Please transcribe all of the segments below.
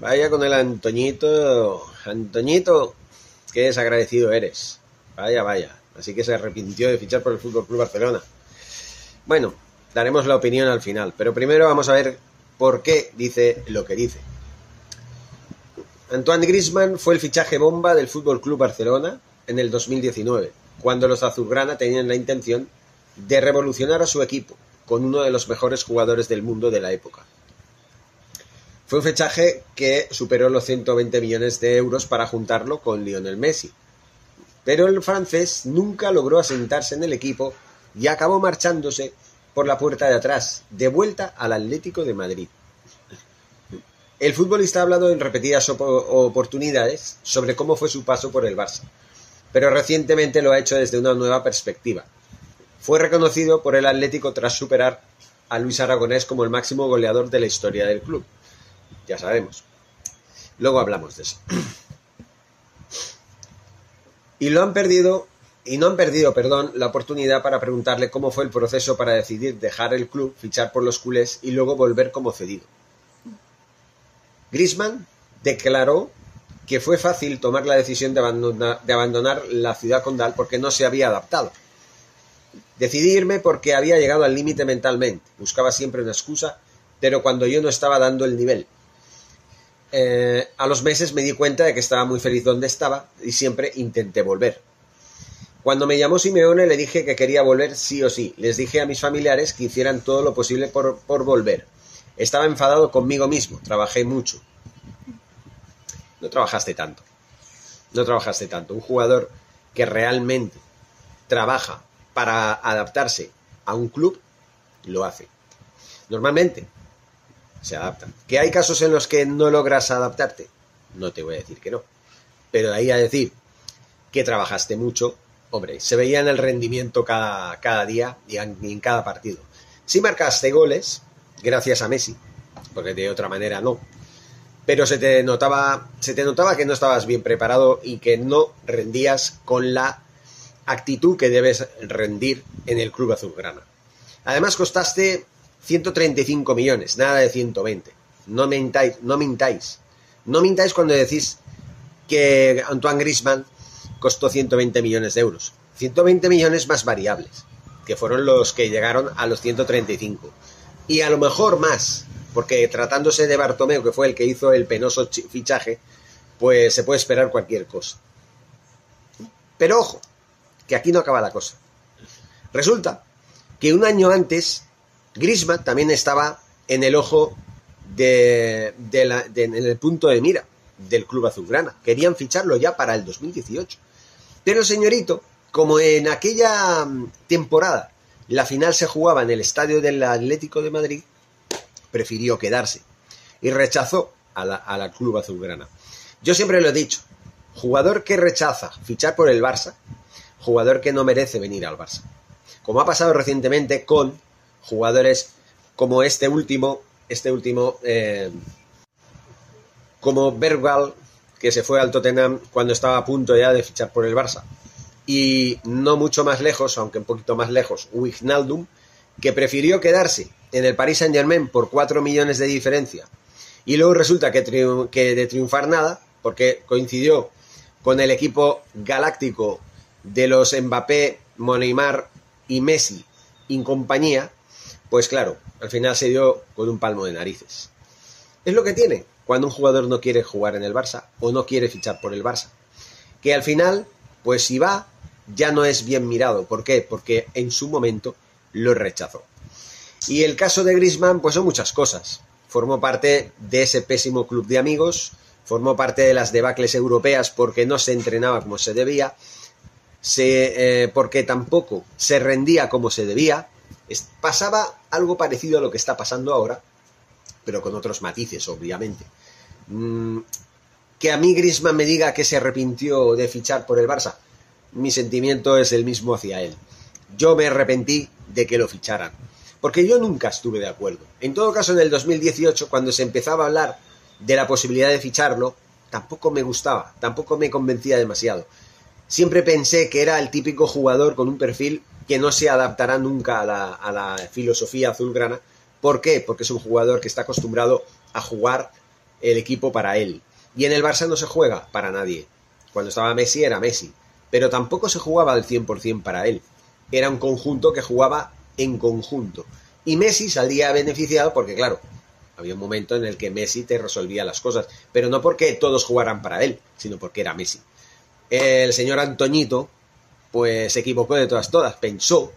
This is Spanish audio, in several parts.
Vaya con el Antoñito. Antoñito, qué desagradecido eres. Vaya, vaya. Así que se arrepintió de fichar por el Fútbol Club Barcelona. Bueno, daremos la opinión al final, pero primero vamos a ver por qué dice lo que dice. Antoine Griezmann fue el fichaje bomba del Fútbol Club Barcelona en el 2019, cuando los azulgrana tenían la intención de revolucionar a su equipo con uno de los mejores jugadores del mundo de la época. Fue un fichaje que superó los 120 millones de euros para juntarlo con Lionel Messi. Pero el francés nunca logró asentarse en el equipo y acabó marchándose por la puerta de atrás, de vuelta al Atlético de Madrid. El futbolista ha hablado en repetidas oportunidades sobre cómo fue su paso por el Barça, pero recientemente lo ha hecho desde una nueva perspectiva. Fue reconocido por el Atlético tras superar a Luis Aragonés como el máximo goleador de la historia del club ya sabemos. Luego hablamos de eso. Y lo han perdido, y no han perdido, perdón, la oportunidad para preguntarle cómo fue el proceso para decidir dejar el club, fichar por los culés y luego volver como cedido. Grisman declaró que fue fácil tomar la decisión de abandonar, de abandonar la ciudad condal porque no se había adaptado. Decidí irme porque había llegado al límite mentalmente. Buscaba siempre una excusa, pero cuando yo no estaba dando el nivel. Eh, a los meses me di cuenta de que estaba muy feliz donde estaba y siempre intenté volver. Cuando me llamó Simeone le dije que quería volver sí o sí. Les dije a mis familiares que hicieran todo lo posible por, por volver. Estaba enfadado conmigo mismo, trabajé mucho. No trabajaste tanto. No trabajaste tanto. Un jugador que realmente trabaja para adaptarse a un club, lo hace. Normalmente se adaptan. ¿Que hay casos en los que no logras adaptarte? No te voy a decir que no. Pero de ahí a decir que trabajaste mucho, hombre, se veía en el rendimiento cada, cada día y en, cada partido. Sí marcaste goles, gracias a Messi, porque de otra manera no. Pero se te notaba, se te notaba que no estabas bien preparado y que no rendías con la actitud que debes rendir en el club azulgrana. Además costaste 135 millones, nada de 120. No mintáis, no mintáis. No mintáis cuando decís que Antoine Grisman costó 120 millones de euros. 120 millones más variables, que fueron los que llegaron a los 135. Y a lo mejor más, porque tratándose de Bartomeu, que fue el que hizo el penoso fichaje, pues se puede esperar cualquier cosa. Pero ojo, que aquí no acaba la cosa. Resulta que un año antes Grisma también estaba en el ojo de, en el punto de mira del club azulgrana. Querían ficharlo ya para el 2018. Pero señorito, como en aquella mm, temporada la final se jugaba en el estadio del Atlético de Madrid, prefirió quedarse y rechazó a la, a la club azulgrana. Yo siempre lo he dicho, jugador que rechaza fichar por el Barça, jugador que no merece venir al Barça. Como ha pasado recientemente con jugadores como este último, este último, eh, como Bergwall, que se fue al Tottenham cuando estaba a punto ya de fichar por el Barça. Y no mucho más lejos, aunque un poquito más lejos, Wijnaldum, que prefirió quedarse en el Paris Saint Germain por 4 millones de diferencia. Y luego resulta que, que de triunfar nada, porque coincidió con el equipo galáctico de los Mbappé, Neymar y Messi en compañía, pues claro, al final se dio con un palmo de narices. Es lo que tiene cuando un jugador no quiere jugar en el Barça o no quiere fichar por el Barça. Que al final, pues si va, ya no es bien mirado. ¿Por qué? Porque en su momento lo rechazó. Y el caso de Grisman, pues son muchas cosas. Formó parte de ese pésimo club de amigos, formó parte de las debacles europeas porque no se entrenaba como se debía, se, eh, porque tampoco se rendía como se debía, pasaba algo parecido a lo que está pasando ahora, pero con otros matices, obviamente. Mm, que a mí Grisman me diga que se arrepintió de fichar por el Barça, mi sentimiento es el mismo hacia él. Yo me arrepentí de que lo ficharan, porque yo nunca estuve de acuerdo. En todo caso, en el 2018, cuando se empezaba a hablar de la posibilidad de ficharlo, tampoco me gustaba, tampoco me convencía demasiado. Siempre pensé que era el típico jugador con un perfil que no se adaptará nunca a la, filosofía azulgrana. ¿Por qué? Porque es un jugador que está acostumbrado a jugar el equipo para él. Y en el Barça no se juega para nadie. Cuando estaba Messi era Messi. Pero tampoco se jugaba al 100% para él. Era un conjunto que jugaba en conjunto. Y Messi salía beneficiado porque, claro, había un momento en el que Messi te resolvía las cosas. Pero no porque todos jugaran para él, sino porque era Messi. El señor Antoñito, pues se equivocó de todas todas. Pensó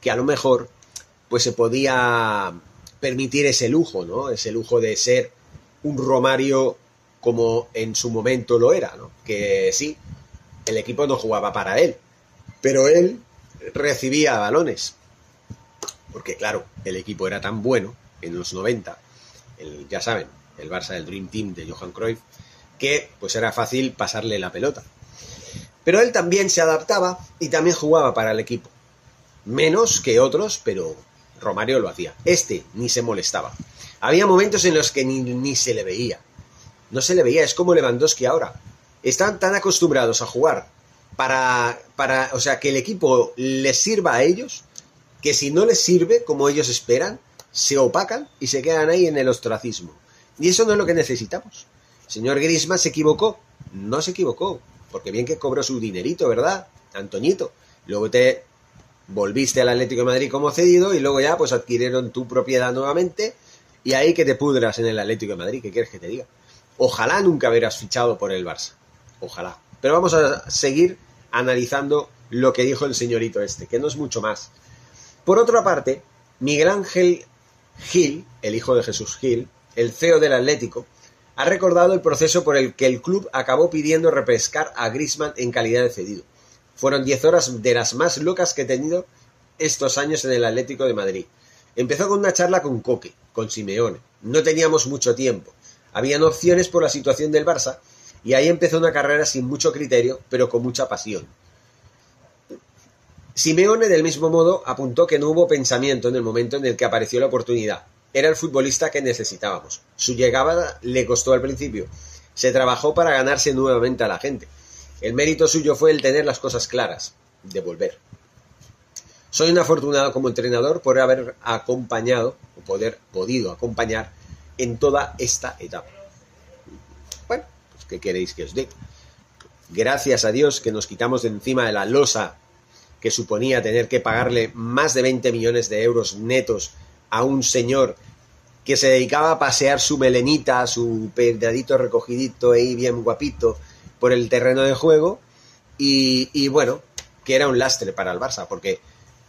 que a lo mejor pues se podía permitir ese lujo, ¿no? Ese lujo de ser un Romario como en su momento lo era, ¿no? Que sí, el equipo no jugaba para él, pero él recibía balones. Porque claro, el equipo era tan bueno en los 90, el, ya saben, el Barça del Dream Team de Johan Cruyff, que pues era fácil pasarle la pelota. Pero él también se adaptaba y también jugaba para el equipo. Menos que otros, pero Romario lo hacía. Este ni se molestaba. Había momentos en los que ni, se le veía. No se le veía, es como Lewandowski ahora. Están tan acostumbrados a jugar para, para, o sea, que el equipo les sirva a ellos, que si no les sirve como ellos esperan, se opacan y se quedan ahí en el ostracismo. Y eso no es lo que necesitamos. señor Grisma se equivocó. No se equivocó. Porque bien que cobró su dinerito, ¿verdad? Antoñito. Luego te volviste al Atlético de Madrid como cedido y luego ya pues adquirieron tu propiedad nuevamente y ahí que te pudras en el Atlético de Madrid, ¿qué quieres que te diga? Ojalá nunca hubieras fichado por el Barça. Ojalá. Pero vamos a seguir analizando lo que dijo el señorito este, que no es mucho más. Por otra parte, Miguel Ángel Gil, el hijo de Jesús Gil, el CEO del Atlético, ha recordado el proceso por el que el club acabó pidiendo repescar a Grisman en calidad de cedido. Fueron 10 horas de las más locas que he tenido estos años en el Atlético de Madrid. Empezó con una charla con Coque, con Simeone. No teníamos mucho tiempo. Habían opciones por la situación del Barça y ahí empezó una carrera sin mucho criterio, pero con mucha pasión. Simeone, del mismo modo, apuntó que no hubo pensamiento en el momento en el que apareció la oportunidad. Era el futbolista que necesitábamos. Su llegada le costó al principio. Se trabajó para ganarse nuevamente a la gente. El mérito suyo fue el tener las cosas claras, de volver. Soy un afortunado como entrenador por haber acompañado o poder podido acompañar en toda esta etapa. Bueno, pues ¿qué queréis que os diga? Gracias a Dios que nos quitamos de encima de la losa que suponía tener que pagarle más de 20 millones de euros netos a un señor que se dedicaba a pasear su melenita, su pedradito recogidito ahí bien guapito, por el terreno de juego y, bueno, que era un lastre para el Barça, porque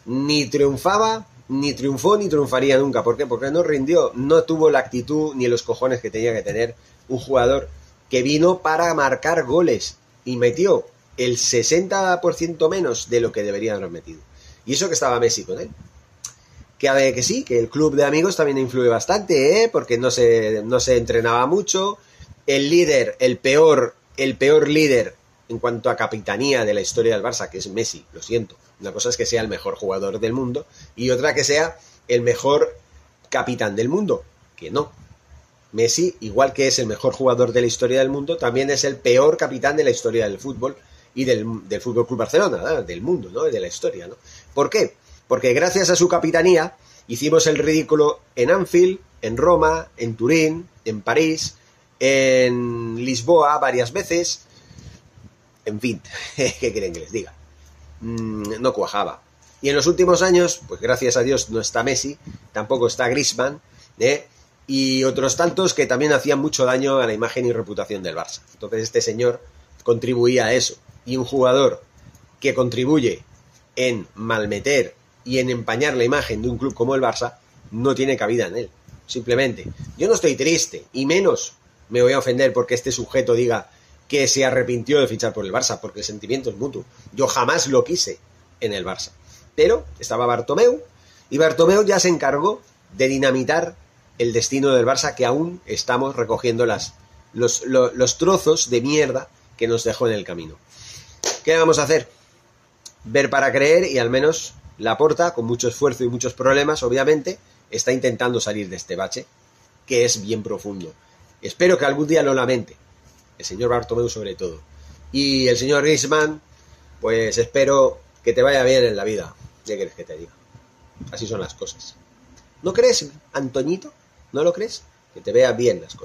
ni triunfaba, ni triunfó, ni triunfaría nunca. ¿Por qué? Porque no rindió, no tuvo la actitud ni los cojones que tenía que tener un jugador que vino para marcar goles y metió el 60% menos de lo que debería haber metido. Y eso que estaba Messi con él. Que, que sí, que el club de amigos también influye bastante, ¿eh? porque no se, no se entrenaba mucho. El líder, el peor el peor líder en cuanto a capitanía de la historia del Barça, que es Messi, lo siento. Una cosa es que sea el mejor jugador del mundo y otra que sea el mejor capitán del mundo, que no. Messi, igual que es el mejor jugador de la historia del mundo, también es el peor capitán de la historia del fútbol y del, del Fútbol Club Barcelona, del mundo, ¿no? De la historia, ¿no? ¿Por qué? Porque gracias a su capitanía hicimos el ridículo en Anfield, en Roma, en Turín, en París, en Lisboa varias veces. En fin, ¿qué quieren que les diga? Mm, no cuajaba. Y en los últimos años, pues gracias a Dios no está Messi, tampoco está Grisman, ¿eh? y otros tantos que también hacían mucho daño a la imagen y reputación del Barça. Entonces este señor contribuía a eso. Y un jugador que contribuye en malmeter y en empañar la imagen de un club como el Barça, no tiene cabida en él. Simplemente, yo no estoy triste, y menos me voy a ofender porque este sujeto diga que se arrepintió de fichar por el Barça, porque el sentimiento es mutuo. Yo jamás lo quise en el Barça. Pero estaba Bartomeu y Bartomeu ya se encargó de dinamitar el destino del Barça que aún estamos recogiendo las, los, los trozos de mierda que nos dejó en el camino. ¿Qué vamos a hacer? Ver para creer y al menos la porta, con mucho esfuerzo y muchos problemas, obviamente, está intentando salir de este bache, que es bien profundo. Espero que algún día lo lamente. El señor Bartomeu sobre todo. Y el señor Griezmann, pues espero que te vaya bien en la vida. ¿Qué quieres que te diga? Así son las cosas. ¿No crees, Antoñito? ¿No lo crees? Que te vea bien las cosas.